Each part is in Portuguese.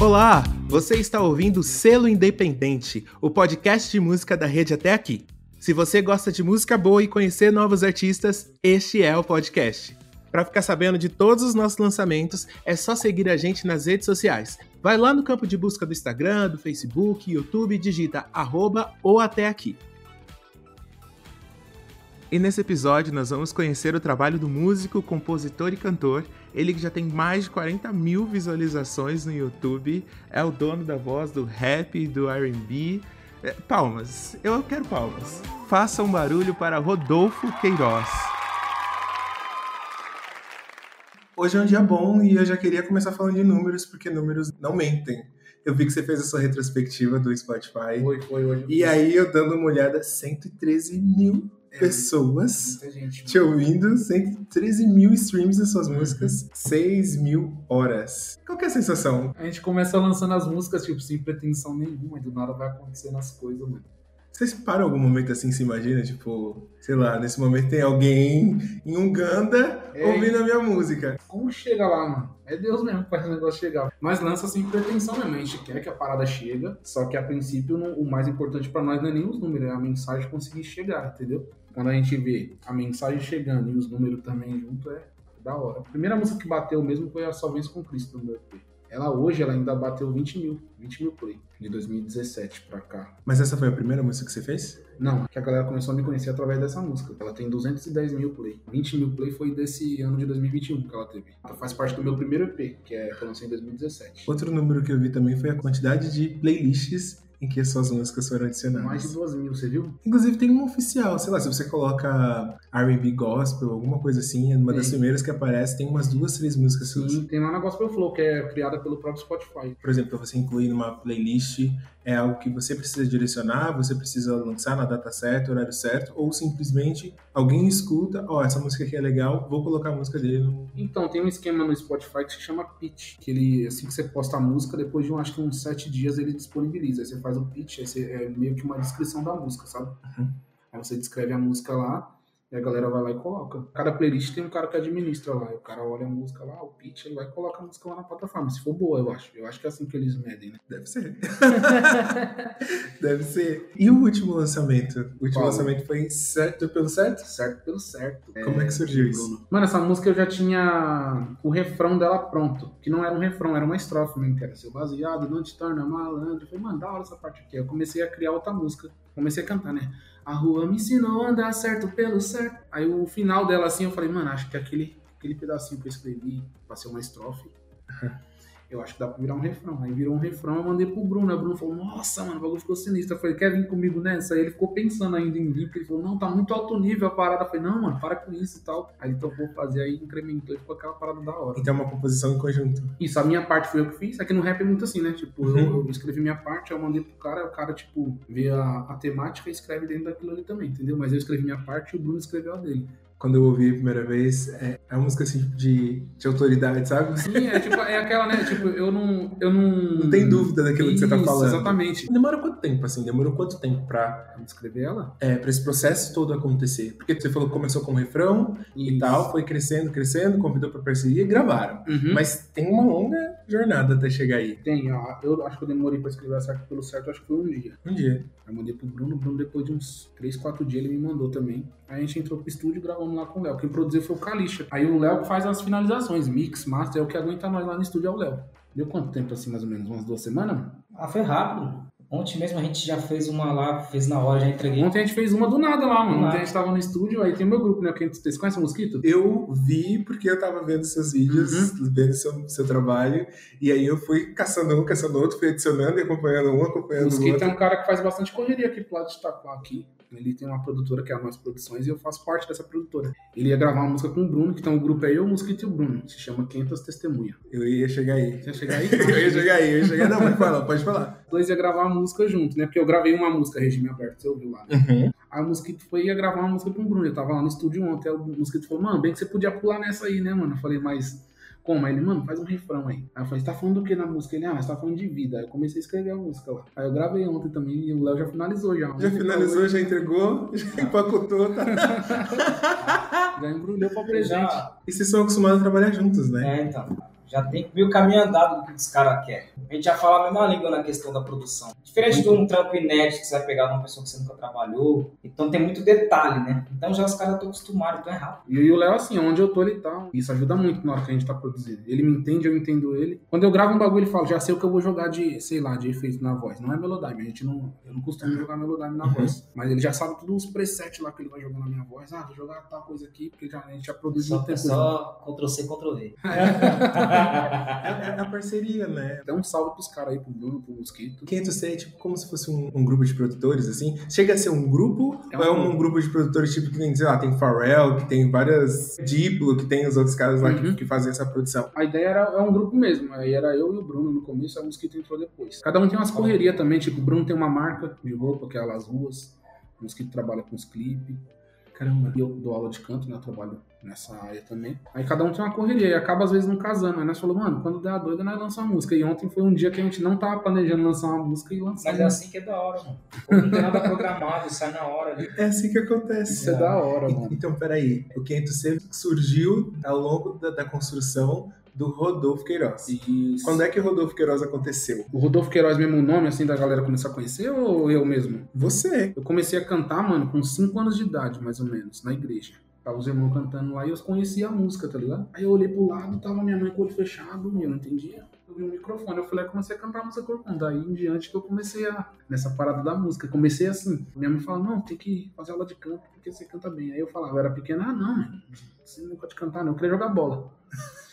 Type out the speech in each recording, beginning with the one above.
Olá, você está ouvindo Selo Independente, o podcast de música da rede até aqui. Se você gosta de música boa e conhecer novos artistas, este é o podcast. Para ficar sabendo de todos os nossos lançamentos, é só seguir a gente nas redes sociais. Vai lá no campo de busca do Instagram, do Facebook, YouTube e digita arroba ou até aqui. E nesse episódio nós vamos conhecer o trabalho do músico, compositor e cantor. Ele que já tem mais de 40 mil visualizações no YouTube, é o dono da voz do rap e do RB. É, palmas, eu quero palmas. Faça um barulho para Rodolfo Queiroz. Hoje é um dia bom e eu já queria começar falando de números, porque números não mentem. Eu vi que você fez a sua retrospectiva do Spotify. Foi, foi hoje. E aí eu dando uma olhada, 113 mil É, pessoas te ouvindo, 113 mil streams das suas Uhum. músicas, 6 mil horas. Qual que é a sensação? A gente começa lançando as músicas, tipo, sem pretensão nenhuma, e do nada vai acontecendo as coisas, mano. Você se para algum momento assim, se imagina, tipo, sei lá, nesse momento tem alguém em Uganda É. ouvindo a minha música. Como chega lá, mano? É Deus mesmo que faz o negócio chegar. Mas lança sem pretensão mesmo. A gente quer que a parada chega, só que a princípio não- o mais importante pra nós não é nem os números, é a mensagem conseguir chegar, entendeu? Quando a gente vê a mensagem chegando e os números também junto, é da hora. A primeira música que bateu mesmo foi a Só Vence com Cristo do meu EP. Ela hoje ela ainda bateu 20 mil, 20 mil play, de 2017 pra cá. Mas essa foi a primeira música que você fez? Não, que a galera começou a me conhecer através dessa música. Ela tem 210 mil play. 20 mil play foi desse ano de 2021 que ela teve. Ela faz parte do meu primeiro EP, que é que eu lancei em 2017. Outro número que eu vi também foi a quantidade de playlists em que as suas músicas foram adicionadas. Mais de 2 mil, você viu? Inclusive tem uma oficial, sei lá, se você coloca R&B gospel, alguma coisa assim, é uma das primeiras que aparece, tem umas duas, três músicas suas. Sim, tem lá na Gospel Flow, que é criada pelo próprio Spotify. Por exemplo, você incluir numa playlist, é algo que você precisa direcionar, você precisa lançar na data certa, horário certo, ou simplesmente alguém escuta, ó, essa música aqui é legal, vou colocar a música dele no... Então, tem um esquema no Spotify que se chama pitch, que ele, assim que você posta a música, depois de, um, acho que uns 7 dias, ele disponibiliza. Aí você faz o pitch, aí você, é meio que uma descrição da música, sabe? Uhum. Aí você descreve a música lá, e a galera vai lá e coloca. Cada playlist tem um cara que administra lá, e o cara olha a música lá, o pitch, ele vai e coloca a música lá na plataforma. Se for boa, eu acho. Eu acho que é assim que eles medem, né? Deve ser. Deve ser. E o último lançamento? O último Qual? lançamento foi certo pelo certo? Certo pelo certo. Como é que surgiu isso? Mano, essa música eu já tinha o refrão dela pronto. Que não era um refrão, era uma estrofe mesmo, que era seu baseado, não te torna malandro. Eu falei, mano, da hora essa parte aqui. Eu comecei a criar outra música. Comecei a cantar, né? A rua me ensinou a andar certo pelo certo. Aí o final dela, assim, eu falei, mano, acho que aquele, aquele pedacinho que eu escrevi pra ser uma estrofe, eu acho que dá pra virar um refrão. Aí virou um refrão, eu mandei pro Bruno. Aí o Bruno falou, nossa, mano, o bagulho ficou sinistro. Eu falei, quer vir comigo nessa? Aí ele ficou pensando ainda em vir, porque ele falou, não, tá muito alto nível a parada. Eu falei, não, mano, para com isso e tal. Aí ele topou fazer, aí incrementou e ficou aquela parada da hora. Então é uma composição em conjunto. Isso, a minha parte foi eu que fiz. Aqui no rap é muito assim, né? Tipo, eu- Uhum. eu, escrevi minha parte, eu mandei pro cara, o cara, tipo, vê a, a temática e escreve dentro daquilo ali também, entendeu? Mas eu escrevi minha parte e o Bruno escreveu a dele. Quando eu ouvi a primeira vez, é, é uma música assim de, de autoridade, sabe? Sim, é tipo, é aquela, né? Tipo, eu não. Eu não. Não tem dúvida daquilo que você tá Isso, falando. Exatamente. Demora quanto tempo, assim? Demorou quanto tempo pra, Vamos escrever ela? é, pra esse processo todo acontecer? Porque você falou que começou com um refrão e tal, foi crescendo, crescendo, convidou pra parceria e gravaram. Uhum. Mas tem uma longa jornada até chegar aí. Tem, ó, eu acho que eu demorei pra escrever certo pelo certo, acho que foi um dia. Um dia. Aí mandei pro Bruno, o Bruno depois de uns 3, 4 dias ele me mandou também. Aí a gente entrou pro estúdio e gravamos lá com o Léo. Quem produziu foi o Calixa. Aí o Léo faz as finalizações, mix, master, é o que aguenta nós lá no estúdio, é o Léo. Deu quanto tempo assim, mais ou menos? Umas duas semanas? Ah, foi rápido. Ontem mesmo a gente já fez uma lá, fez na hora, já entreguei. Ontem a gente fez uma do nada lá, mano. Do Ontem nada. a gente tava no estúdio, aí tem o meu grupo, né? Vocês conhecem o Mosquito? Eu vi porque eu tava vendo seus vídeos, Uhum. vendo seu, seu trabalho, e aí eu fui caçando um, caçando outro, fui adicionando e acompanhando um, O acompanhando o Mosquito outro. é um cara que faz bastante correria aqui pro lado de Itaquá aqui. Ele tem uma produtora que é a Nós Produções e eu faço parte dessa produtora. Ele ia gravar uma música com o Bruno, que então o grupo é eu, o Mosquito e o Bruno. Se chama Quentas Testemunha. Eu ia chegar aí. Você ia chegar aí? Eu ia chegar aí, eu ia chegar. Não, pode falar, pode falar. Os dois ia gravar uma música junto, né? Porque eu gravei uma música, Regime Aberto, você ouviu lá. né? Uhum. Aí o Mosquito foi ia gravar uma música com o Bruno. Eu tava lá no estúdio ontem. Aí o Mosquito falou, mano, bem que você podia pular nessa aí, né, mano? Eu falei, mas como? Aí ele, mano, faz um refrão aí. Aí eu falei, você tá falando do que na música? Ele, ah, você tá falando de vida. Aí eu comecei a escrever a música lá. Aí eu gravei ontem também e o Léo já finalizou já. Já finalizou, já entregou, já empacotou, tá? Já embrulhou pra presente. Já, E vocês são acostumados a trabalhar juntos, né? é, então. Já tem meio caminho andado do que os caras querem. A gente já fala a mesma língua na questão da produção. Diferente de um trampo inédito que você vai pegar de uma pessoa que você nunca trabalhou. Então tem muito detalhe, né? Então já os caras estão acostumados, então é rápido. E o Léo, assim, onde eu tô, ele tá. Isso ajuda muito na hora que a gente tá produzindo. Ele me entende, eu entendo ele. Quando eu gravo um bagulho, ele fala, já sei o que eu vou jogar de, sei lá, de efeito na voz. Não é Melodyne, a gente não. Eu não costumo jogar Melodyne na voz. Mas ele já sabe todos os presets lá que ele vai jogar na minha voz. Ah, vou jogar tal coisa aqui, porque a gente já produziu Só, um tempo. só Ctrl-C, Ctrl-V. É, é a parceria, né? Dá um salve pros caras aí, pro Bruno, pro Mosquito. 500C é tipo como se fosse um, um grupo de produtores, assim. Chega a ser um grupo É ou é um um grupo de produtores tipo que tem, sei lá, tem Pharrell, que tem várias Diplo, que tem os outros caras lá que, Uhum. que fazem essa produção. A ideia era é um grupo mesmo. Aí era eu e o Bruno no começo, o Mosquito entrou depois. Cada um tem umas correrias também, tipo, o Bruno tem uma marca de roupa, que é a Las Ruas. O Mosquito trabalha com os clipes. Caramba. E eu dou aula de canto, né? Eu trabalho nessa área também. Aí cada um tem uma correria e acaba às vezes não casando. Aí nós falamos, mano, quando der a doida, nós lançamos uma música. E ontem foi um dia que a gente não tava planejando lançar uma música e lançamos. Mas é assim que é da hora, mano. Pô, Não tem nada programado, sai na hora ali. É assim que acontece. Isso é da hora, mano. Então, peraí. O 500C surgiu ao longo da, da construção do Rodolfo Queiroz. Isso. Quando é que o Rodolfo Queiroz aconteceu? O Rodolfo Queiroz mesmo o nome, assim, da galera começar a conhecer ou eu mesmo? Você. Eu comecei a cantar, mano, com 5 anos de idade, mais ou menos, na igreja. Tava os irmãos cantando lá e eu conhecia a música, tá ligado? Aí eu olhei pro lado, tava minha mãe com o olho fechado e eu não entendia. Eu vi um microfone, eu falei, eu comecei a cantar a música corcunda. Daí em diante que eu comecei a. nessa parada da música. Comecei assim. Minha mãe falou, não, tem que fazer aula de canto, porque você canta bem. Aí eu falava, eu era pequena, ah, não, você não pode cantar, não. Eu queria jogar bola.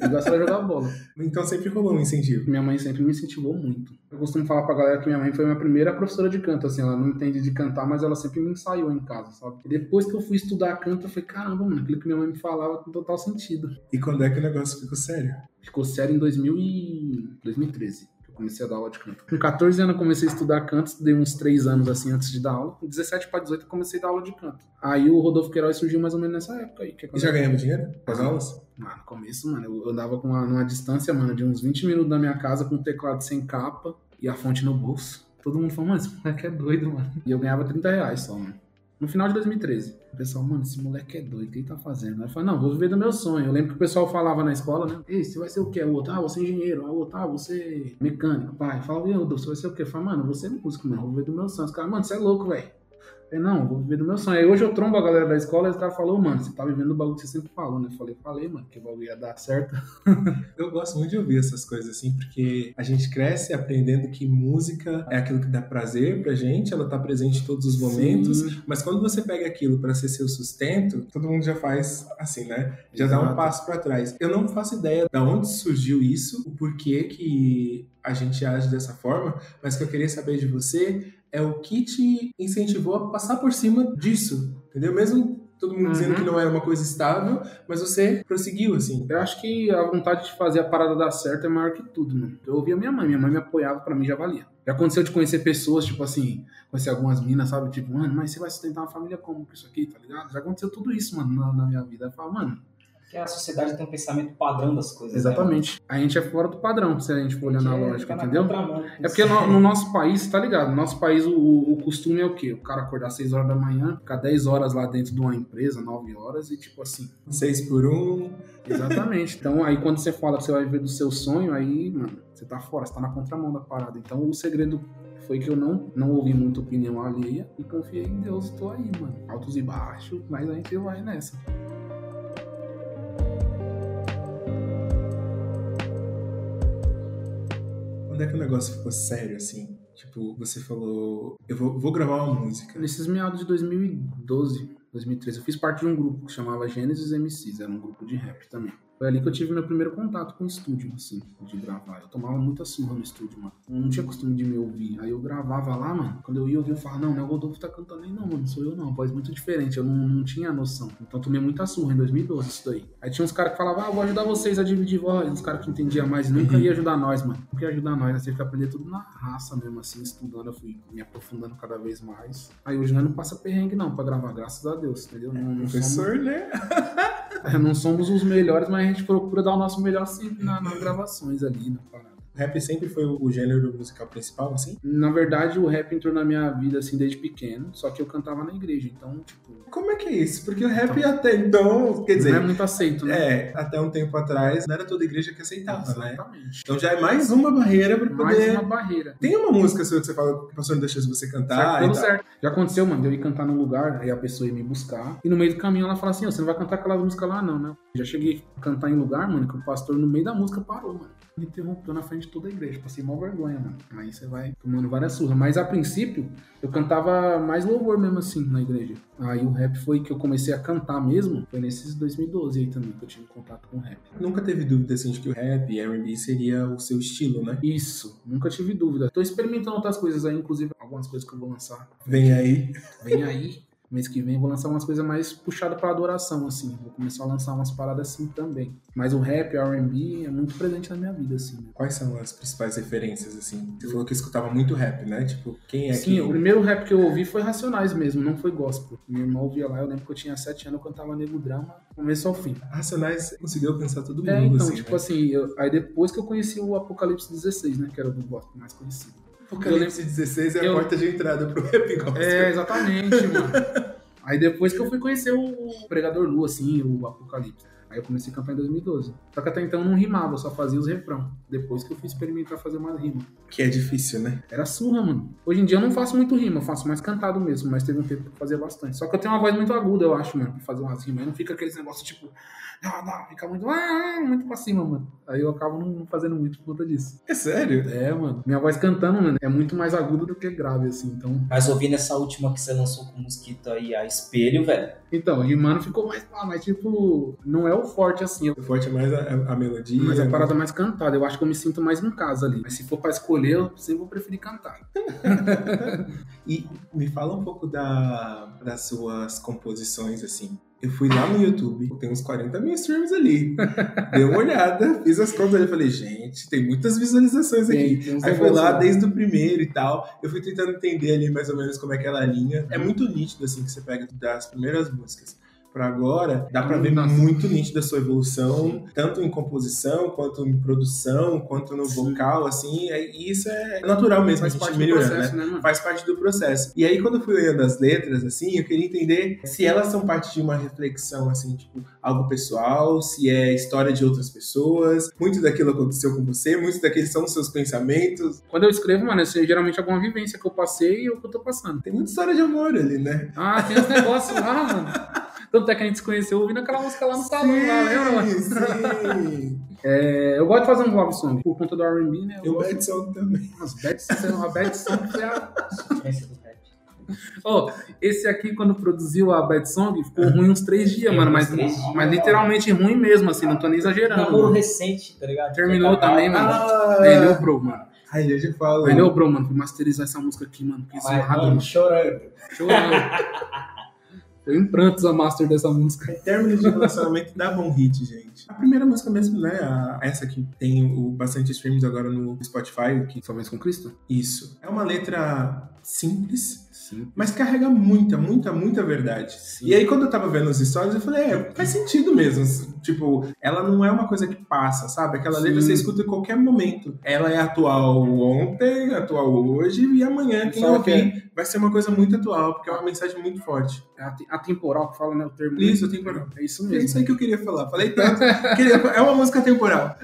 Eu gostava de jogar bola. Então sempre rolou um incentivo. Minha mãe sempre me incentivou muito. Eu costumo falar pra galera que minha mãe foi minha primeira professora de canto, assim, ela não entende de cantar, mas ela sempre me ensaiou em casa, sabe? E depois que eu fui estudar canto, eu falei, caramba, mano, aquilo que minha mãe me falava com total sentido. E quando é que o negócio ficou sério? Ficou sério em 2000 e... 2013. Comecei a dar aula de canto. Com 14 anos eu comecei a estudar canto, estudei uns 3 anos assim antes de dar aula. Com 17 para 18 eu comecei a dar aula de canto. Aí o Rodolfo Queiroz surgiu mais ou menos nessa época aí. É E já ganhamos dinheiro com as aulas? Mano, no começo, mano, eu andava com uma, numa distância, mano, de uns 20 minutos da minha casa com um teclado sem capa e a fonte no bolso. Todo mundo falou, mano, esse moleque é doido, mano. E eu ganhava 30 reais só, mano. No final de 2013. O pessoal, mano, esse moleque é doido, o que ele tá fazendo? Aí eu falei, não, vou viver do meu sonho. Eu lembro que o pessoal falava na escola, né? Ei, você vai ser o quê? O outro, ah, você é engenheiro. Ah, o outro, ah, você é mecânico. Pai, fala, eu, você vai ser o quê? Falei, mano, você é músico, mano, vou viver do meu sonho. Os caras, mano, você é louco, velho. Falei, não, eu vou viver do meu sonho. Aí hoje eu trombo a galera da escola e os caras falaram, mano, você tá vivendo o bagulho que você sempre falou, né? Eu falei, falei, mano, que o bagulho ia dar certo. Eu gosto muito de ouvir essas coisas assim, porque a gente cresce aprendendo que música é aquilo que dá prazer pra gente, ela tá presente em todos os momentos, Sim. mas quando você pega aquilo pra ser seu sustento, todo mundo já faz assim, né? Já dá um Exato. passo pra trás. Eu não faço ideia de onde surgiu isso, o porquê que a gente age dessa forma, mas o que eu queria saber de você é o que te incentivou a passar por cima disso, entendeu? Mesmo todo mundo dizendo Uhum. que não era uma coisa estável, mas você prosseguiu assim. Eu acho que a vontade de fazer a parada dar certo é maior que tudo, mano. Eu ouvia minha mãe, minha mãe me apoiava, pra mim já valia. Já aconteceu de conhecer pessoas, tipo assim, conhecer algumas minas, sabe? Tipo, mano, mas você vai sustentar uma família como com isso aqui, tá ligado? Já aconteceu tudo isso, mano, na, na minha vida. Eu falo, mano, Porque a sociedade tem um pensamento padrão das coisas. exatamente. A gente é fora do padrão, se a gente for Né, olhar na mano? lógica, Tá entendeu? contramão. É porque no, no nosso país, tá ligado? No nosso país, o, o costume é o quê? O cara acordar 6 horas da manhã, ficar 10 horas lá dentro de uma empresa, 9 horas, e tipo assim, Seis por um, Exatamente. Então, aí quando você fala que você vai viver do seu sonho, aí, mano, você tá fora, você tá na contramão da parada. Então, o segredo foi que eu não, não ouvi muita opinião alheia e confiei em Deus. Tô aí, mano. Altos e baixos, mas a gente vai nessa. Quando é que o negócio ficou sério, assim? Tipo, você falou, eu vou, vou gravar uma música. Nesses meados de 2012, 2013, eu fiz parte de um grupo que chamava Gênesis MCs, era um grupo de rap também. Foi ali que eu tive meu primeiro contato com o estúdio, assim, de gravar. Eu tomava muita surra no estúdio, mano. Eu não tinha costume de me ouvir. Aí eu gravava lá, mano. Quando eu ia ouvir, eu falava, não, não é o Rodolfo tá cantando aí, não, mano. Sou eu, não. Voz muito diferente. Eu não, não tinha noção. Então eu tomei muita surra em 2012, isso daí. Aí tinha uns caras que falavam, ah, vou ajudar vocês a dividir voz. Uns caras que entendiam mais nunca Uhum. ia ajudar nós, mano. Nunca ia ajudar nós. Nós teve que aprender tudo na raça mesmo, assim, estudando. Eu fui me aprofundando cada vez mais. Aí hoje nós não passa perrengue, não, pra gravar, graças a Deus, entendeu? Não, não somos- Professor, né? é, não somos os melhores, mas a gente procura dar o nosso melhor sempre na- nas gravações ali, na parada. Rap sempre foi o gênero musical principal, assim? Na verdade, o rap entrou na minha vida, assim, desde pequeno. Só que eu cantava na igreja, então, tipo... Como é que é isso? Porque o rap até então, quer dizer... Não é muito aceito, né? É, até um tempo atrás, não era toda igreja que aceitava, né? Exatamente. Então já é mais uma barreira pra Mais poder... uma barreira. Tem uma música sua que você fala que o pastor não deixa você cantar Certo, e tal. certo. Já aconteceu, mano, de eu ir cantar num lugar, aí a pessoa ia me buscar, e no meio do caminho ela fala assim, ó, você não vai cantar aquela música lá não, né? Já cheguei a cantar em lugar, mano, que o pastor no meio da música parou, mano. Me interrompeu na frente de toda a igreja, passei mal vergonha, mano. Aí você vai tomando várias surras. Mas a princípio, eu cantava mais louvor mesmo assim na igreja. Aí o rap foi que eu comecei a cantar mesmo, foi nesses 2012 aí também que eu tive contato com o rap. Nunca teve dúvida, assim, de que o rap e R&B seria o seu estilo, né? Isso, nunca tive dúvida. Tô experimentando outras coisas aí, inclusive algumas coisas que eu vou lançar. Vem aí. Vem aí. Mês que vem eu vou lançar umas coisas mais puxadas pra adoração, assim. Vou começar a lançar umas paradas assim também. Mas o rap, o R&B é muito presente na minha vida, assim. Né? Quais são as principais referências, assim? Você falou que escutava muito rap, né? Tipo, quem é Sim, que... o primeiro rap que eu ouvi foi Racionais mesmo, não foi gospel. Minha irmã ouvia lá, eu lembro que eu tinha 7 anos, eu cantava Nego Drama, começo ao fim. Racionais conseguiu alcançar todo mundo, É, então, assim, tipo né? assim, eu- aí depois que eu conheci o Apocalipse 16, né, que era o do gospel mais conhecido. Apocalipse 16 é a eu- porta de entrada pro rap gospel. É, exatamente, mano. Aí depois que eu fui conhecer o Pregador Lu, assim, o Apocalipse. Aí eu comecei a cantar em 2012. Só que até então eu não rimava, eu só fazia os refrão. Depois que eu fui experimentar fazer umas rimas. Que é difícil, né? Era surra, mano. Hoje em dia eu não faço muito rima, eu faço mais cantado mesmo, mas teve um tempo que eu fazia bastante. Só que eu tenho uma voz muito aguda, eu acho, mano, pra fazer umas rimas. Aí não fica aqueles negócios tipo. Ah, não, fica muito. Ah, muito pra cima, mano. Aí eu acabo não não fazendo muito por conta disso. É sério? É, mano. Minha voz cantando, mano, é muito mais aguda do que grave, assim. Então, Mas ouvindo essa última que você lançou com o Mosquito aí, a espelho, velho. então rimando ficou mais. Ah, mas tipo, não é o forte assim. O forte é mais a, a- melodia. Mas a parada mais cantada. Eu acho que eu me sinto mais em casa ali. Mas se for pra escolher, eu sempre vou preferir cantar. E me fala um pouco da, das suas composições, assim. Eu fui lá no YouTube, tem uns 40 mil streams ali. Dei uma olhada, fiz as contas ali e falei, gente, tem muitas visualizações aqui. Tem- Aí negócios lá desde o primeiro e tal. Eu fui tentando entender ali mais ou menos como é que ela linha. É muito nítido, assim, que você pega das primeiras músicas pra agora. Dá pra ver Nossa. muito nítido a sua evolução, tanto em composição, quanto em produção, quanto no Sim. vocal, assim. E isso é natural mesmo, Faz a parte gente do melhorando, processo, né? né, mano? Faz parte do processo. E aí, quando eu fui olhando as letras, assim, eu queria entender se elas são parte de uma reflexão, assim, tipo, algo pessoal, se é história de outras pessoas. Muito daquilo aconteceu com você, muitos daqueles são seus pensamentos. Quando eu escrevo, mano, é geralmente alguma vivência que eu passei ou que eu tô passando. Tem muita história de amor ali, né? Ah, tem esse negócio lá, mano. Tanto é que a gente se conheceu ouvindo aquela música lá no salão, lá, lembra, mano? sim. É, eu gosto de fazer um love song por conta do R&B, né? E o gosto- Bad Song também. As bad, a bad song foi a... Ó, esse aqui, quando produziu a bad song, ficou ruim uns três dias, mano. Mas, três dias, mas literalmente ruim mesmo, assim, não tô nem exagerando. Namoro recente, tá ligado? Terminou pra também, mano. Ah, ele é o bro, mano. Aí eu já falo. Ele é o bro, mano. Fui masterizar essa música aqui, mano. Fiquei Mas, zoado, mano, mano. chorando. Chorando. Eu em prantos a master dessa música. Em términos de relacionamento, dá bom hit, gente. A primeira música mesmo, né? a- essa que tem o bastante streams agora no Spotify, que Somente com Cristo? isso. É uma letra simples, Sim. mas carrega muita, muita, muita verdade. Sim. E aí, quando eu tava vendo os stories, eu falei, é, faz sentido mesmo. Tipo, ela não é uma coisa que passa, sabe? Aquela letra Sim. você escuta em qualquer momento. Ela é atual ontem, atual hoje, e amanhã, quem Sabe que ouvir, vai ser uma coisa muito atual, porque é uma mensagem muito forte. É ate- atemporal que fala, né? O termo. Isso, atemporal. É isso É mesmo. isso aí que eu queria falar. Falei tanto. Queria- é uma música temporal.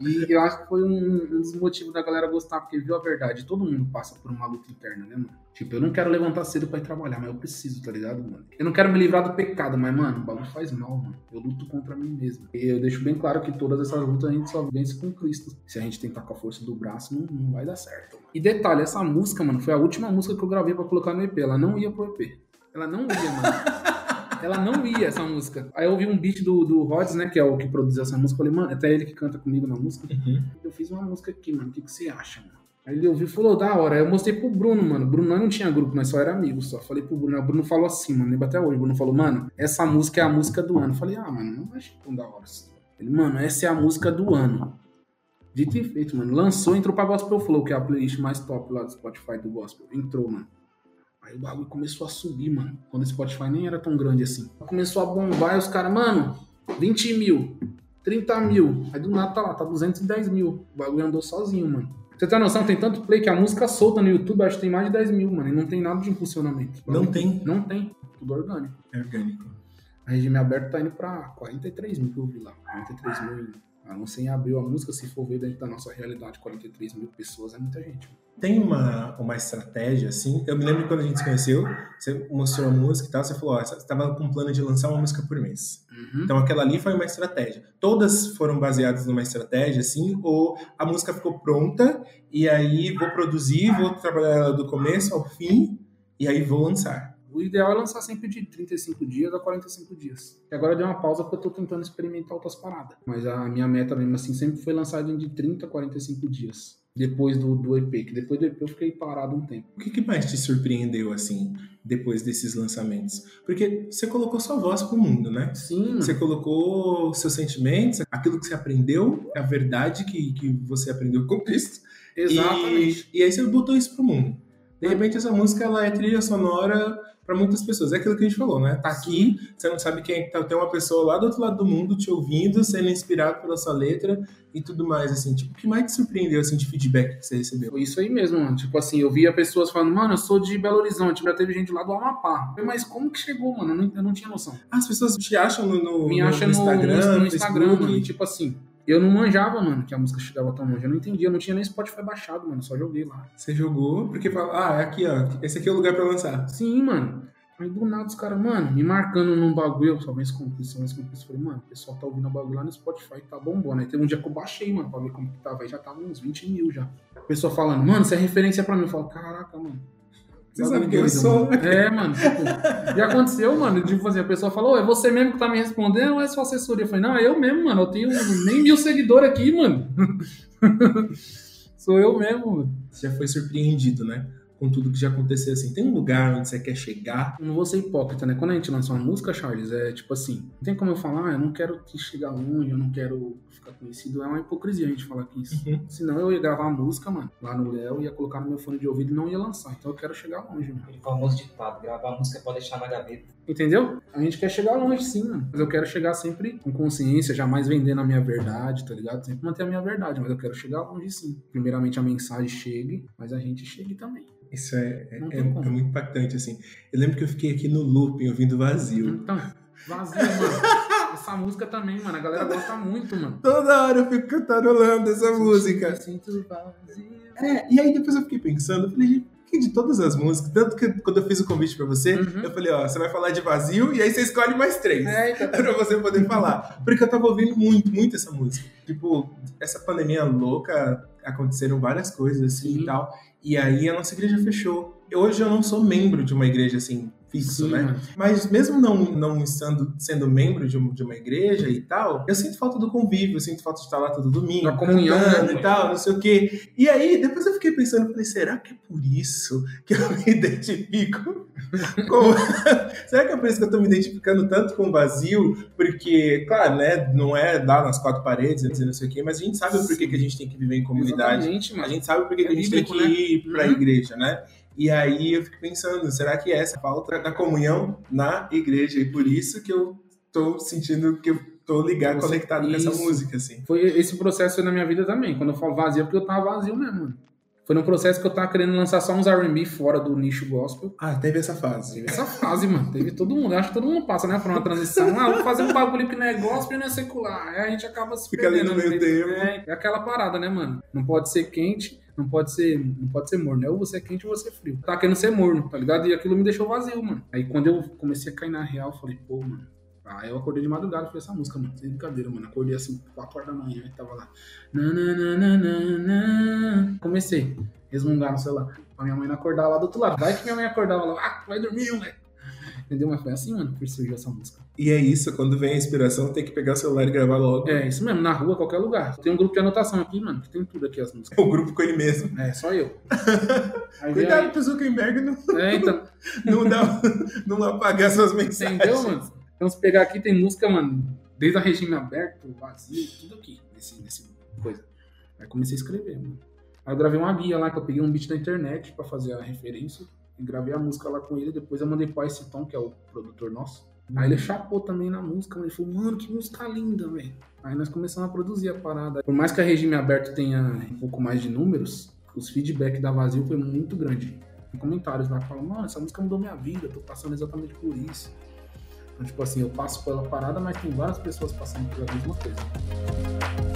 E eu acho que foi um, um dos motivos da galera gostar, porque viu a verdade. Todo mundo passa por uma luta interna, né, mano? Tipo, eu não quero levantar cedo pra ir trabalhar, mas eu preciso, tá ligado, mano? Eu não quero me livrar do pecado, mas, mano, o bagulho faz mal, mano. Eu luto contra mim mesmo. E eu deixo bem claro que todas essas lutas a gente só vence com Cristo. Se a gente tentar com a força do braço, não, não vai dar certo. mano. E detalhe, essa música, mano, foi a última música que eu gravei pra colocar no EP. Ela não ia pro EP. Ela não ia, mano. Ela não ia, essa música. Aí eu ouvi um beat do, do Rods, né? Que é o que produziu essa música. Falei, mano, é até ele que canta comigo na música. Eu fiz uma música aqui, mano. O que, que você acha, mano? Aí ele ouviu e falou, da hora. Aí eu mostrei pro Bruno, mano. Bruno não tinha grupo, nós só era amigos só. Falei pro Bruno. O Bruno falou assim, mano. Lembro até hoje. O Bruno falou, mano, essa música é a música do ano. Eu falei, ah, mano, não achei tão da hora assim. Ele, mano, essa é a música do ano. Dito e feito, mano. Lançou, entrou pra Gospel Flow, que é a playlist mais top lá do Spotify do Gospel. Entrou, mano. Aí o bagulho começou a subir, mano. Quando o Spotify nem era tão grande assim. Começou a bombar e os caras, mano, 20 mil, 30 mil. Aí do nada tá lá, tá 210 mil. O bagulho andou sozinho, mano. Você tem noção? Tem tanto play que a música solta no YouTube, acho que tem mais de 10 mil, mano. E não tem nada de impulsionamento. Não tem? Não tem. Tudo orgânico. É orgânico. A regime aberto tá indo pra 43 mil que eu vi lá. 43 mil. A não ser em abril a música, se for ver dentro da nossa realidade, 43 mil pessoas é muita gente. Tem uma, uma estratégia, assim. Eu me lembro quando a gente se conheceu, você mostrou a música e tal, você falou, ó, você estava com um plano de lançar uma música por mês. Uhum. Então aquela ali foi uma estratégia. Todas foram baseadas numa estratégia, assim, ou a música ficou pronta e aí vou produzir, vou trabalhar ela do começo ao fim e aí vou lançar. O ideal é lançar sempre de 35 dias a 45 dias. E agora deu uma pausa porque eu tô tentando experimentar outras paradas. Mas a minha meta mesmo assim sempre foi lançar de 30 a 45 dias. Depois do, do EP, que depois do EP eu fiquei parado um tempo. O que, que mais te surpreendeu, assim, depois desses lançamentos? Porque você colocou sua voz pro mundo, né? Sim. Você colocou seus sentimentos, aquilo que você aprendeu, a verdade que, que você aprendeu com Cristo. Exatamente. E, e aí você botou isso pro mundo. De repente essa música ela é trilha sonora para muitas pessoas. É aquilo que a gente falou, né? Tá aqui, você não sabe quem é tá, tem uma pessoa lá do outro lado do mundo te ouvindo, sendo inspirado pela sua letra e tudo mais, assim. Tipo, o que mais te surpreendeu, assim, de feedback que você recebeu? Foi isso aí mesmo, mano. Tipo assim, eu via pessoas falando, mano, eu sou de Belo Horizonte, já teve gente lá do Amapá. Mas como que chegou, mano? Eu não, eu não tinha noção. As pessoas te acham no, no, Me no acha no, Instagram, no, no no Instagram, Facebook? E, tipo assim, eu não manjava, mano, que a música chegava tão longe. Eu não entendia, eu não tinha nem Spotify baixado, mano. Só joguei lá. Você jogou porque ah, é aqui, ó. Esse aqui é o lugar pra lançar. Sim, mano. Aí do nada os caras, mano, me marcando num bagulho, eu só vez com isso, vez com isso. Falei, mano, o pessoal tá ouvindo o bagulho lá no Spotify, tá bombando. Aí teve um dia que eu baixei, mano, pra ver como que tava. Aí já tava uns 20 mil já. O pessoal falando, mano, você é referência pra mim. Eu falo, caraca, mano. Você sabe quem eu sou? mano. É, mano. Tipo, já aconteceu, mano. Tipo assim, a pessoa falou, é você mesmo que tá me respondendo ou é sua assessoria? Eu falei, não, é eu mesmo, mano. Eu tenho nem mil seguidores aqui, mano. Sou eu mesmo, mano. Você já foi surpreendido, né? Com tudo que já aconteceu, assim. Tem um lugar onde você quer chegar? Não vou ser hipócrita, né? Quando a gente lança uma música, Charles, é tipo assim, não tem como eu falar, ah, eu não quero que chegar longe, eu não quero ficar conhecido. É uma hipocrisia a gente falar que isso. Uhum. Senão eu ia gravar a música, mano, lá no Léo, ia colocar no meu fone de ouvido e não ia lançar. Então eu quero chegar longe, mano. Aquele famoso ditado, gravar música pode deixar na gaveta. Entendeu? A gente quer chegar longe sim, mano. Mas eu quero chegar sempre com consciência, jamais vendendo a minha verdade, tá ligado? Sempre manter a minha verdade, mas eu quero chegar longe sim. Primeiramente a mensagem chegue, mas a gente chegue também. Isso é, é, é- é muito impactante, assim. Eu lembro que eu fiquei aqui no looping ouvindo vazio. Então, vazio, mano. Essa música também, mano. A galera gosta muito, mano. Toda hora eu fico cantarolando essa música. Eu sinto vazio. É, e aí depois eu fiquei pensando, eu falei, que de todas as músicas, tanto que quando eu fiz o convite pra você, Uhum. eu falei, ó, você vai falar de vazio e aí você escolhe mais três. É, então. pra você poder falar. Porque eu tava ouvindo muito, muito essa música. Tipo, essa pandemia louca, aconteceram várias coisas assim Sim. e tal. E aí a nossa igreja fechou. Hoje eu não sou membro de uma igreja assim, Sim, né? Mas mesmo não, não estando, sendo membro de, um- de uma igreja e tal, eu sinto falta do convívio, eu sinto falta de estar lá todo domingo, comunhão, cantando né? e tal, não sei o quê. E aí, depois eu fiquei pensando, falei, será que é por isso que eu me identifico com... será que é por isso que eu tô me identificando tanto com o vazio? Porque, claro, né, não é lá nas quatro paredes, e não sei o quê, mas a gente sabe o porquê que a gente tem que viver em comunidade. A gente sabe por que É que a gente tem que né? ir pra Uhum. igreja, né? E aí eu fico pensando, será que é essa falta da comunhão na igreja? E por isso que eu tô sentindo que eu tô ligado, Você- conectado com essa isso. música, assim. Foi esse processo na minha vida também. Quando eu falo vazio, é porque eu tava vazio mesmo, mano. Foi num processo que eu tava querendo lançar só uns R&B fora do nicho gospel. Ah, teve essa fase. Teve essa fase, mano. Teve todo mundo. Acho que todo mundo passa, né? Por uma transição. Ah, vou fazer um bagulho que não é gospel e não é secular. Aí a gente acaba se Fica ali no meio termo. É, é aquela parada, né, mano? Não pode ser quente, não pode ser, não pode ser morno. É ou você é quente ou você é frio. Tá querendo ser morno, tá ligado? E aquilo me deixou vazio, mano. Aí quando eu comecei a cair na real, eu falei, pô, mano. Aí eu acordei de madrugada e falei essa música, mano. Sem brincadeira, mano. Acordei assim, 4 horas da manhã e tava lá. Na, na, na, na, na, na. Comecei. Resmungar no celular. Pra minha mãe não acordar lá do outro lado. Vai que minha mãe acordava lá. Ah, vai dormir, moleque. Entendeu? Mas foi assim, mano, que surgiu essa música. E é isso, quando vem a inspiração, tem que pegar o celular e gravar logo. É, isso mesmo, na rua, qualquer lugar. Tem um grupo de anotação aqui, mano, que tem tudo aqui as músicas. O grupo com ele mesmo. É, só eu. Aí Cuidado aí- pro Zuckerberg não, É, então, não, dá, não apagar suas mensagens. entendeu, mano? Então, se pegar aqui, tem música, mano, desde a regime aberto, vazio, tudo aqui, nesse, nesse coisa. Aí comecei a escrever, mano. Aí eu gravei uma guia lá, que eu peguei um beat da internet pra fazer a referência, gravei a música lá com ele, depois eu mandei pro Ice Tom, que é o produtor nosso. Aí ele chapou também na música, ele falou, mano, que música linda, velho. Aí nós começamos a produzir a parada. Por mais que a regime aberto tenha um pouco mais de números, os feedback da Vazio foi muito grande. Tem comentários lá que falam, mano, essa música mudou minha vida, tô passando exatamente por isso. Então, tipo assim, eu passo pela parada, mas tem várias pessoas passando pela mesma coisa.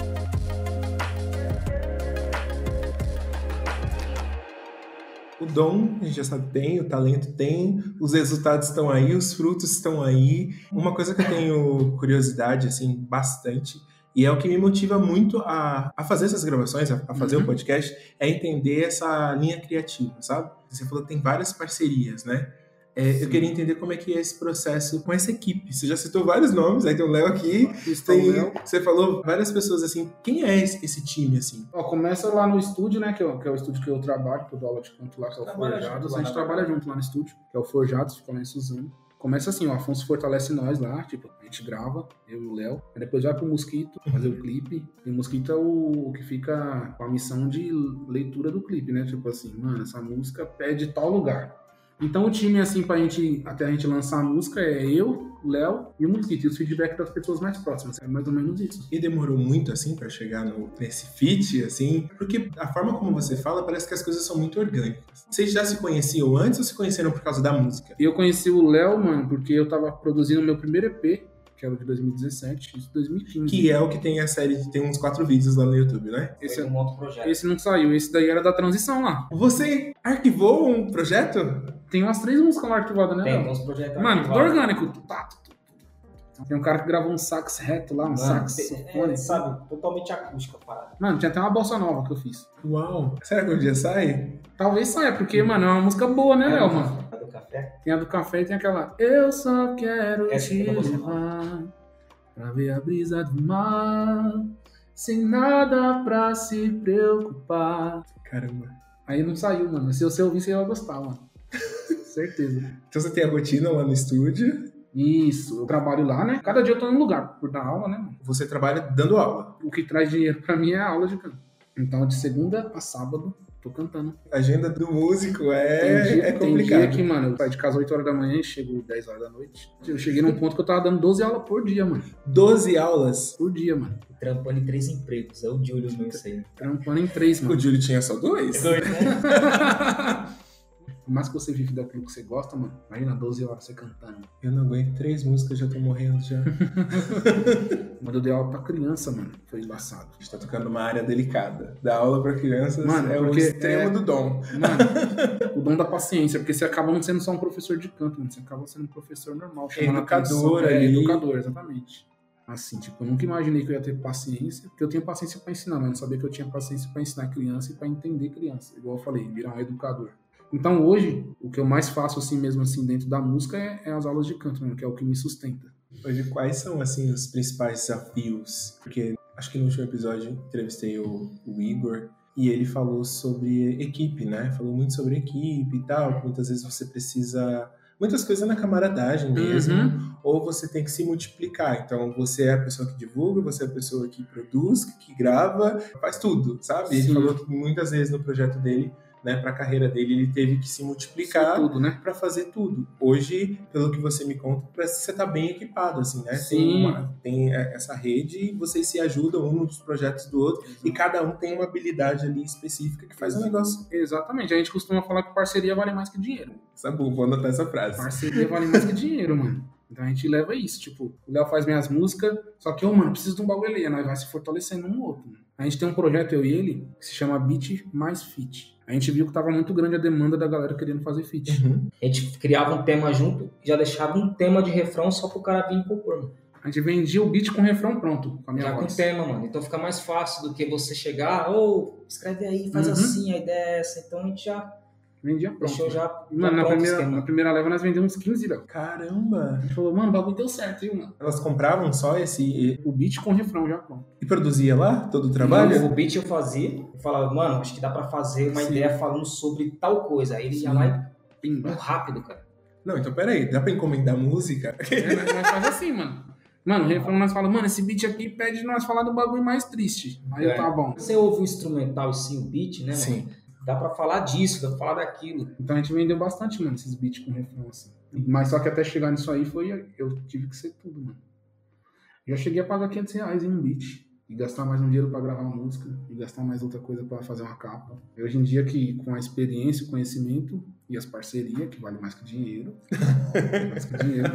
O dom, a gente já sabe, tem, o talento tem, os resultados estão aí, os frutos estão aí. Uma coisa que eu tenho curiosidade, assim, bastante, e é o que me motiva muito a, a fazer essas gravações, a, a fazer Uhum. o podcast, é entender essa linha criativa, sabe? Você falou que tem várias parcerias, né? É, eu queria entender como é que é esse processo com essa equipe. Você já citou vários nomes, aí tem o Léo aqui, tem, Léo. você falou várias pessoas assim. Quem é esse, esse time, assim? Ó, começa lá no estúdio, né? Que é, o- que é o estúdio que eu trabalho, que eu dou aula de canto lá, que é o Trabalha Forjados. junto lá A gente na trabalha junto lá no estúdio, que é o Forjados, fica lá em Suzano. Começa assim, o Afonso fortalece nós lá, tipo, a gente grava, eu e o Léo. Depois vai pro Mosquito fazer o clipe. E o Mosquito é o, o que fica com a missão de leitura do clipe, né? Tipo assim, mano, essa música pede tal lugar. Então o time, assim, pra gente, até a gente lançar a música, é eu, o Léo e o Mosquito. E os feedback das pessoas mais próximas. É mais ou menos isso. E demorou muito, assim, pra chegar no, nesse fit, assim? Porque a forma como você fala parece que as coisas são muito orgânicas. Vocês já se conheciam antes ou se conheceram por causa da música? E eu conheci o Léo, mano, porque eu tava produzindo o meu primeiro EP, que era de 2017, isso 2015. Que é o que tem a série, tem uns quatro vídeos lá no YouTube, né? Esse, é um outro projeto. esse não saiu, esse daí era da transição lá. Você arquivou um projeto? Tem umas três músicas lá arquivadas, né, Tem, tem uns projetos Mano, tudo orgânico. Tá, tu, tu, tu. Tem um cara que gravou um sax reto lá, um Mano, saxofone. é, sabe, totalmente acústica a parada. Mano, tinha até uma bossa nova que eu fiz. Uau! Será que um dia sai? Talvez saia, porque, mano, é uma música boa, né, É, Léo, mano? Café- do café? Tem a do café e tem aquela Eu só quero Essa te que vou levar Pra ver a brisa do mar Sem nada pra se preocupar Caramba. Aí não saiu, mano. Se você ouvir, você vai gostar, mano. Certeza. Então você tem a rotina lá no estúdio, Isso, eu trabalho lá, né? Cada dia eu tô num lugar por dar aula, né, mano? você trabalha dando aula. O que traz dinheiro pra mim é a aula de canto. Então, de segunda a sábado, tô cantando. A agenda do músico é, Tem dia, é tem complicado. dia que, mano, eu saio de casa 8 horas da manhã e chego 10 horas da noite. Eu cheguei num ponto que eu tava dando 12 aulas por dia, mano. 12 aulas. Por dia, mano. Trampando em três empregos. É o olho meu isso aí. Trampando em três, O mano. Júlio tinha só dois? doido, né? Por mais que você vive daquilo que você gosta, mano, imagina 12 horas você cantando. Eu não aguento três músicas, já tô morrendo já. Quando eu dei aula pra criança, mano, foi embaçado. A gente tá tocando uma área delicada. Dar aula pra crianças Mano, é o extremo é- do dom. Mano, o dom da paciência, porque você acaba não sendo só um professor de canto, mano, você acaba sendo um professor normal. chamando Educador é, ali. educador, exatamente. Assim, tipo, eu nunca imaginei que eu ia ter paciência, porque eu tenho paciência pra ensinar, mas eu não sabia que eu tinha paciência pra ensinar criança e pra entender criança. Igual eu falei, virar um educador. Então hoje, o que eu mais faço assim mesmo assim dentro da música é, é as aulas de canto, mano, que é o que me sustenta. Hoje, quais são, assim, os principais desafios? Porque acho que no último episódio entrevistei o, o Igor e ele falou sobre equipe, né? Falou muito sobre equipe e tal, muitas vezes você precisa... Muitas coisas na camaradagem mesmo, Uhum. ou você tem que se multiplicar. Então, você é a pessoa que divulga, você é a pessoa que produz, que grava, faz tudo, sabe? Ele Sim. falou que muitas vezes no projeto dele, né, pra carreira dele, ele teve que se multiplicar né? para fazer tudo. Hoje, pelo que você me conta, parece que você tá bem equipado, assim, né? Tem, Sim. uma- tem é, essa rede e vocês se ajudam um nos projetos do outro e cada um tem uma habilidade ali específica que faz o negócio. Exatamente. A gente costuma falar que parceria vale mais que dinheiro. Sabe, vou anotar essa frase. Parceria vale mais que dinheiro, mano. Então a gente leva isso, tipo, o Léo faz minhas músicas, só que eu, mano, preciso de um bagulho ali, nós vai se fortalecendo um no outro. Mano. A gente tem um projeto, eu e ele, que se chama Beat mais Fit. A gente viu que tava muito grande a demanda da galera querendo fazer fit. Uhum. A gente criava um tema junto e já deixava um tema de refrão só pro cara vir compor, mano. A gente vendia o beat com refrão pronto, com a minha Já com voz. tema, mano. Então fica mais fácil do que você chegar, ou escreve aí, faz Uhum. assim, a ideia é essa. Então a gente já Vendia pronto. deixou já, Mano, já na pronto o primeira, na primeira leva nós vendemos uns 15, Léo. Caramba! A gente falou, mano, o bagulho deu certo, viu, mano? Elas compravam só esse O beat com refrão já pronto. e produzia lá todo o trabalho? O beat eu fazia, eu falava, mano, acho que dá pra fazer uma Sim. ideia falando sobre tal coisa. Aí ele ia Sim. lá e Pimba. rápido, cara. Não, então peraí, dá pra encomendar música? É, nós, nós faz assim, mano. Mano, o refrão nós fala, mano, esse beat aqui pede nós falar do bagulho mais triste. Aí eu, É. tá bom. Você ouve o instrumental e sim o beat, né, mano? Dá pra falar disso, dá pra falar daquilo. Então a gente vendeu bastante, mano, esses beats com refrão, assim. Mas só que até chegar nisso aí foi. Eu tive que ser tudo, mano. Já cheguei a pagar 500 reais em um beat. E gastar mais um dinheiro pra gravar uma música. E gastar mais outra coisa pra fazer uma capa. E hoje em dia, que com a experiência, o conhecimento e as parcerias, que vale mais que dinheiro. mais que dinheiro.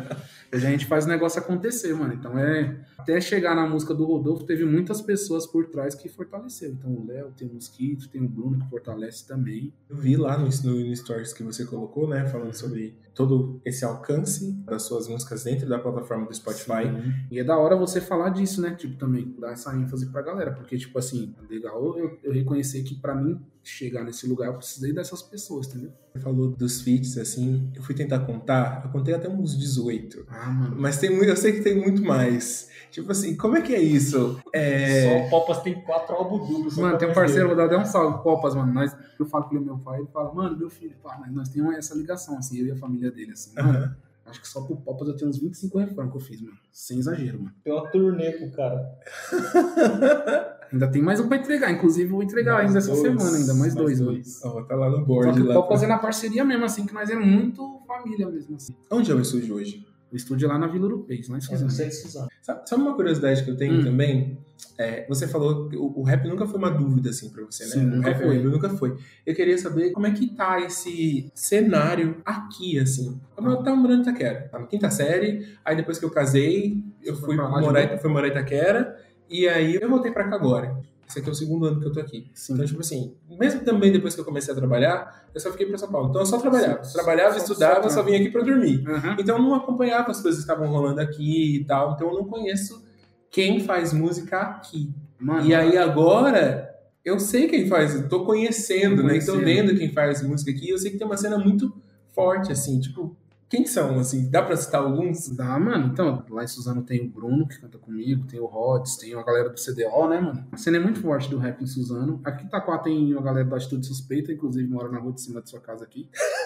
Hoje a gente faz o negócio acontecer, mano. Então é. Até chegar na música do Rodolfo, teve muitas pessoas por trás que fortaleceram. Então o Léo, tem o Mosquito, tem o Bruno que fortalece também. Eu vi lá no, no, Stories que você colocou, né? Falando sobre todo esse alcance das suas músicas dentro da plataforma do Spotify. Sim. E é da hora você falar disso, né? Tipo, também dar essa ênfase pra galera. Porque, tipo assim, legal eu, eu reconhecer que pra mim chegar nesse lugar eu precisei dessas pessoas, entendeu? Você falou dos feats, assim, eu fui tentar contar, eu contei até uns 18. Ah, mano. Mas tem muito, eu sei que tem muito mais. Tipo assim, como é que é isso? É... Só o Popas tem quatro álbuns duplos. Mano, tem um parceiro, vou dar até um salve, Copas, mano. Nós, eu falo com ele, meu pai, ele fala, mano, meu filho, pá, mas nós temos essa ligação, assim, eu e a família dele, assim. Mano, acho que só pro Popas eu tenho uns 25 refrões que eu fiz, mano. Sem exagero, mano. Tem uma turnê pro cara. Ainda tem mais um pra entregar, inclusive eu vou entregar ainda essa dois, semana, ainda mais, dois, mano. Ó, tá lá no Só board. que o Lá. Popas é na parceria mesmo, assim, que nós é muito família mesmo, assim. Onde é o estúdio hoje? O estúdio é lá na Vila Europeia, lá em É Suzano. Suzano. Sabe, sabe uma curiosidade que eu tenho Hum. também? É, você falou que o, o rap nunca foi uma dúvida assim pra você, né? Sim, o nunca rap foi. nunca foi. Eu queria saber como é que tá esse cenário aqui, assim. Como eu tava morando em Itaquera. Tá na quinta série, aí depois que eu casei, eu fui pra morar, fui morar em Itaquera, e aí eu voltei pra cá agora. Esse aqui é o segundo ano que eu tô aqui. Sim. Então, tipo assim, mesmo também depois que eu comecei a trabalhar, eu só fiquei pra São Paulo. Então eu só trabalhava. Sim. Trabalhava, Só- estudava, só só vinha aqui pra dormir. Aham. Então eu não acompanhava as coisas que estavam rolando aqui e tal. Então eu não conheço quem faz música aqui. Mano, E aí agora eu sei quem faz, eu tô conhecendo, né? Tô conhecendo. vendo quem faz música aqui. Eu sei que tem uma cena muito forte, assim, tipo, quem são, assim? Dá pra citar alguns? Dá, mano. Então, lá em Suzano tem o Bruno, que canta comigo, tem o Rods, tem a galera do CDO, né, mano? A cena é muito forte do rap em Suzano. Aqui em Itaquá tem a galera da Atitude Suspeita, inclusive mora na rua de cima da sua casa aqui.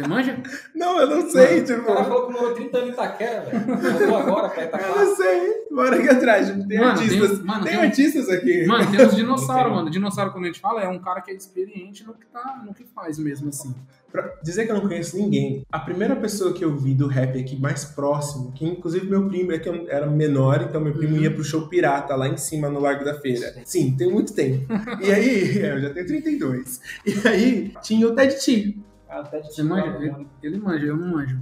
Você manja? Não, eu não sei, O tipo. cara falou que morou 30 anos em Itaquera, velho. Voltou agora pra Eu Itaquera. não sei. Bora aqui atrás. Tem Mano, artistas. tem- mano, tem tem artistas aqui. Mano, tem uns dinossauros, mano. Dinossauro, quando a gente fala, é um cara que é experiente no que, tá, no que faz mesmo, assim. Pra dizer que eu não conheço ninguém, a primeira pessoa que eu vi do rap aqui mais próximo, que inclusive meu primo é que eu era menor, então meu primo Uhum. ia pro show pirata lá em cima no Largo da Feira. Sim, tem muito tempo. E aí, é, eu já tenho 32. E aí, tinha o Ted T. Ah, até de Você manja? Ele, ele manja, eu não manjo.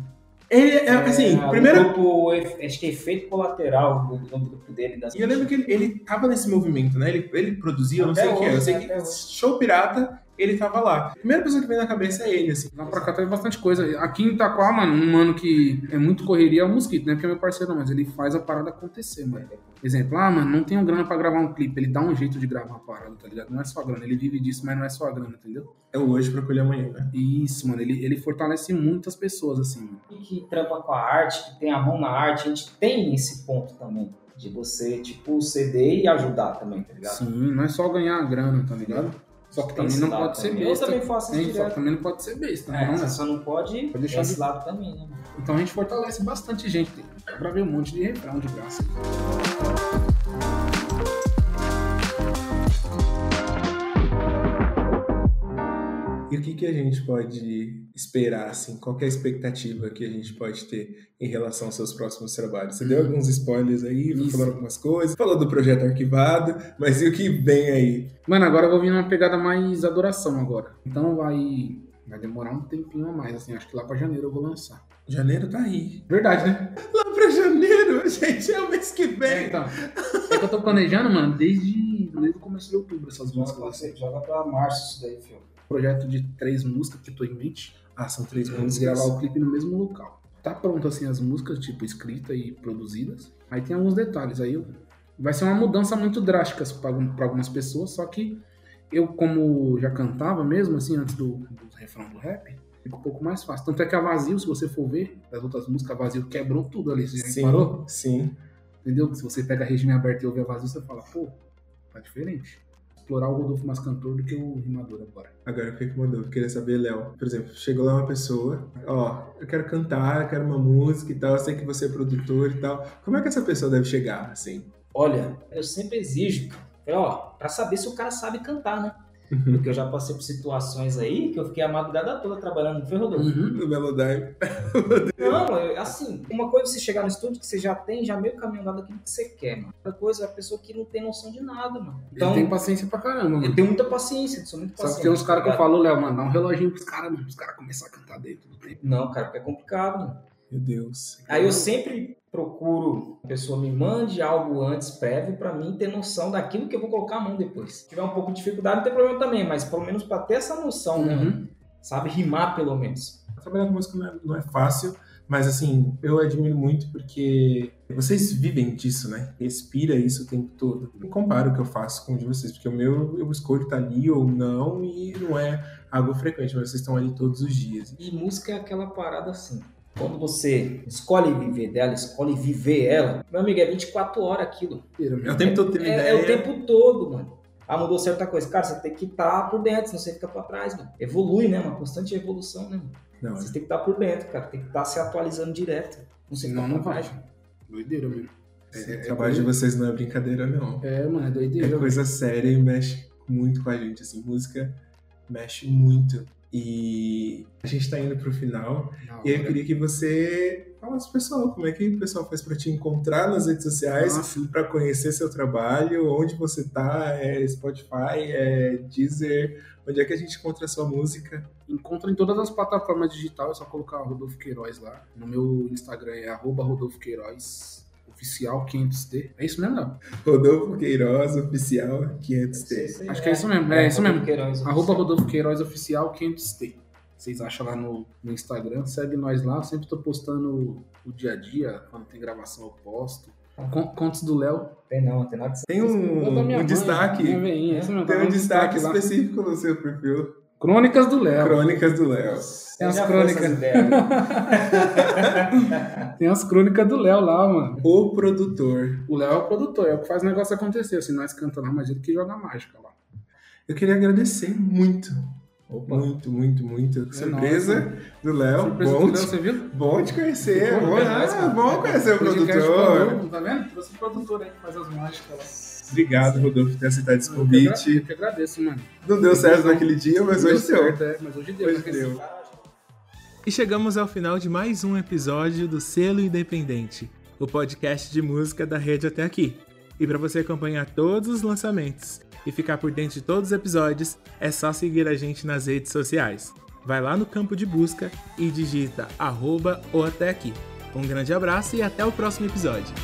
Ele é, assim, o primeiro. grupo, acho que é efeito colateral, o nome do grupo dele. Das E eu lembro que ele, ele tava nesse movimento, né? Ele, ele produzia, eu não Até sei o que é. Eu sei né? que Até hoje. show pirata, ele tava lá. A primeira pessoa que vem na cabeça é ele, assim. Lá pra cá teve bastante coisa. Aqui em Itaquá, mano, um mano que é muito correria é o Mosquito, né? Porque é meu parceiro, não, mas ele faz a parada acontecer, mano. Exemplo, ah, mano, não tenho grana pra gravar um clipe. Ele dá um jeito de gravar a parada, tá ligado? Não é só grana. Ele vive disso, mas não é só grana, entendeu? É o hoje pra colher amanhã, né? Isso, mano. Ele, ele fortalece muitas pessoas, assim, mano. E que trampa com a arte, que tem a mão na arte, a gente tem esse ponto também. De você, tipo, ceder e ajudar também, tá ligado? Sim, não é só ganhar grana, tá ligado? Só que também não pode ser besta. Eu também faço isso? Só que também não pode ser besta, É, não, você né? só não pode Pode deixar esse de- lado também, né? Então a gente fortalece bastante gente. Dá pra ver um monte de refrão de graça. O que, que a gente pode esperar, assim? Qual que é a expectativa que a gente pode ter em relação aos seus próximos trabalhos? Você deu alguns spoilers aí, falando algumas coisas, falou do projeto arquivado, mas e o que vem aí? Mano, agora eu vou vir numa pegada mais adoração agora. Então vai, vai demorar um tempinho a mais, assim. Acho que lá pra janeiro eu vou lançar. Janeiro tá aí. Verdade, né? Lá pra janeiro, gente, é o mês que É, vem. então. É que eu tô planejando, mano, desde, desde o começo de outubro essas músicas. joga pra março isso daí, filho. Projeto de três músicas que eu tô em mente. Ah, são três Vamos músicas. gravar o clipe no mesmo local. Tá pronto, assim, as músicas, tipo, escrita e produzidas. Aí tem alguns detalhes. Aí eu- vai ser uma mudança muito drástica pra, algum- pra algumas pessoas, só que eu, como já cantava mesmo, assim, antes do, do refrão do rap, fica um pouco mais fácil. Tanto é que a Vazio, se você for ver, das outras músicas, a Vazio quebrou tudo ali. Você Sim, reparou? sim. Entendeu? Se você pega a regime aberta e ouve a Vazio, você fala, pô, tá diferente. Explorar o Rodolfo mais cantor do que o rimador agora. Agora, o que que mandou? Eu queria saber, Léo. Por exemplo, chegou lá uma pessoa, ó, eu quero cantar, eu quero uma música e tal, eu sei que você é produtor e tal. Como é que essa pessoa deve chegar, assim? Olha, eu sempre exijo, ó, pra saber se o cara sabe cantar, né? Uhum. Porque eu já passei por situações aí que eu fiquei a madrugada toda trabalhando, não foi, Rodolfo? Uhum. No Melodyne. Não, eu- assim, uma coisa é você chegar no estúdio que você já tem, já meio caminho andado daquilo que você quer, mano. Outra coisa é a pessoa que não tem noção de nada, mano. Então, Ele tem paciência pra caramba, eu mano. tenho muita paciência, eu sou muito Só paciente. que tem uns caras que eu tá falo, Léo, mano, dá um reloginho pros caras, mano, os caras começarem a cantar dentro do tempo. Não, cara, porque é complicado, mano. Meu Deus. Aí eu sempre procuro que a pessoa me mande algo antes, prévio, pra mim ter noção daquilo que eu vou colocar a mão depois. Se tiver um pouco de dificuldade, não tem problema também, mas pelo menos pra ter essa noção, né? Uhum. Sabe rimar pelo menos. Trabalhar com música não é, não é fácil, mas assim, eu admiro muito porque vocês vivem disso, né? Respira isso o tempo todo. Não comparo o que eu faço com o de vocês, porque o meu eu escolho estar ali ou não e não é algo frequente, mas vocês estão ali todos os dias. E música é aquela parada assim. Quando você escolhe viver dela, escolhe viver ela, meu amigo, é 24 horas aquilo. É o tempo todo tendo É, ideia. é o tempo todo, mano. Ah, mudou certa coisa. Cara, você tem que estar por dentro, senão você fica pra trás, mano. Evolui, né? Uma constante evolução, né, mano? Não, Você tem que estar por dentro, cara. Tem que estar se atualizando direto. Não sei Senão não vai. vai. Doideira, mesmo. esse trabalho de vocês não é brincadeira, não. É, mano, é É doideira. coisa séria e mexe muito com a gente, assim, música mexe muito. E a gente tá indo pro final. Da E eu queria que você falasse pro pessoal como é que o pessoal faz pra te encontrar nas redes sociais, pra conhecer seu trabalho, onde você tá, é Spotify, é Deezer, onde é que a gente encontra a sua música. Encontra em todas as plataformas digitais, é só colocar Rodolfo Queiroz lá. No meu Instagram é arroba Rodolfo Queiroz, oficial 500D. É isso mesmo, Léo? Rodolfo Queiroz, oficial 500T. Acho que é isso mesmo, é isso mesmo. Queiroz, Arroba Rodolfo Queiroz Oficial 500T. Vocês acham lá no, no Instagram, segue nós lá. Eu sempre tô postando o dia a dia, quando tem gravação eu posto. Con- Contos do Léo. Tem não, tem nada de Tem um, um mãe, destaque, veinha, mesmo, tem um destaque lá. específico no seu perfil, Crônicas do Léo. Crônicas do Léo. Tem as crônicas. ideias. Tem as crônicas do Léo lá, mano. O produtor. O Léo é o produtor, é o que faz o negócio acontecer. Assim, nós cantamos lá, mas ele que joga mágica lá. Eu queria agradecer muito, Opa. muito, muito, muito. É Surpresa nóis, do Léo. Surpresa Bom, do Léo, te- você viu? bom te conhecer. Bom, demais, ah, bom conhecer o produtor, Tá vendo? Trouxe o produtor aí que faz as mágicas lá. Obrigado, Rodolfo, por ter aceitado esse convite. Eu que agradeço, mano. Não deu certo naquele dia, mas hoje deu. certo, é, mas hoje deu. Hoje né? deu. E chegamos ao final de mais um episódio do Selo Independente, o podcast de música da rede até aqui. E para você acompanhar todos os lançamentos e ficar por dentro de todos os episódios, é só seguir a gente nas redes sociais. Vai lá no campo de busca e digita arroba ou até aqui. Um grande abraço e até o próximo episódio.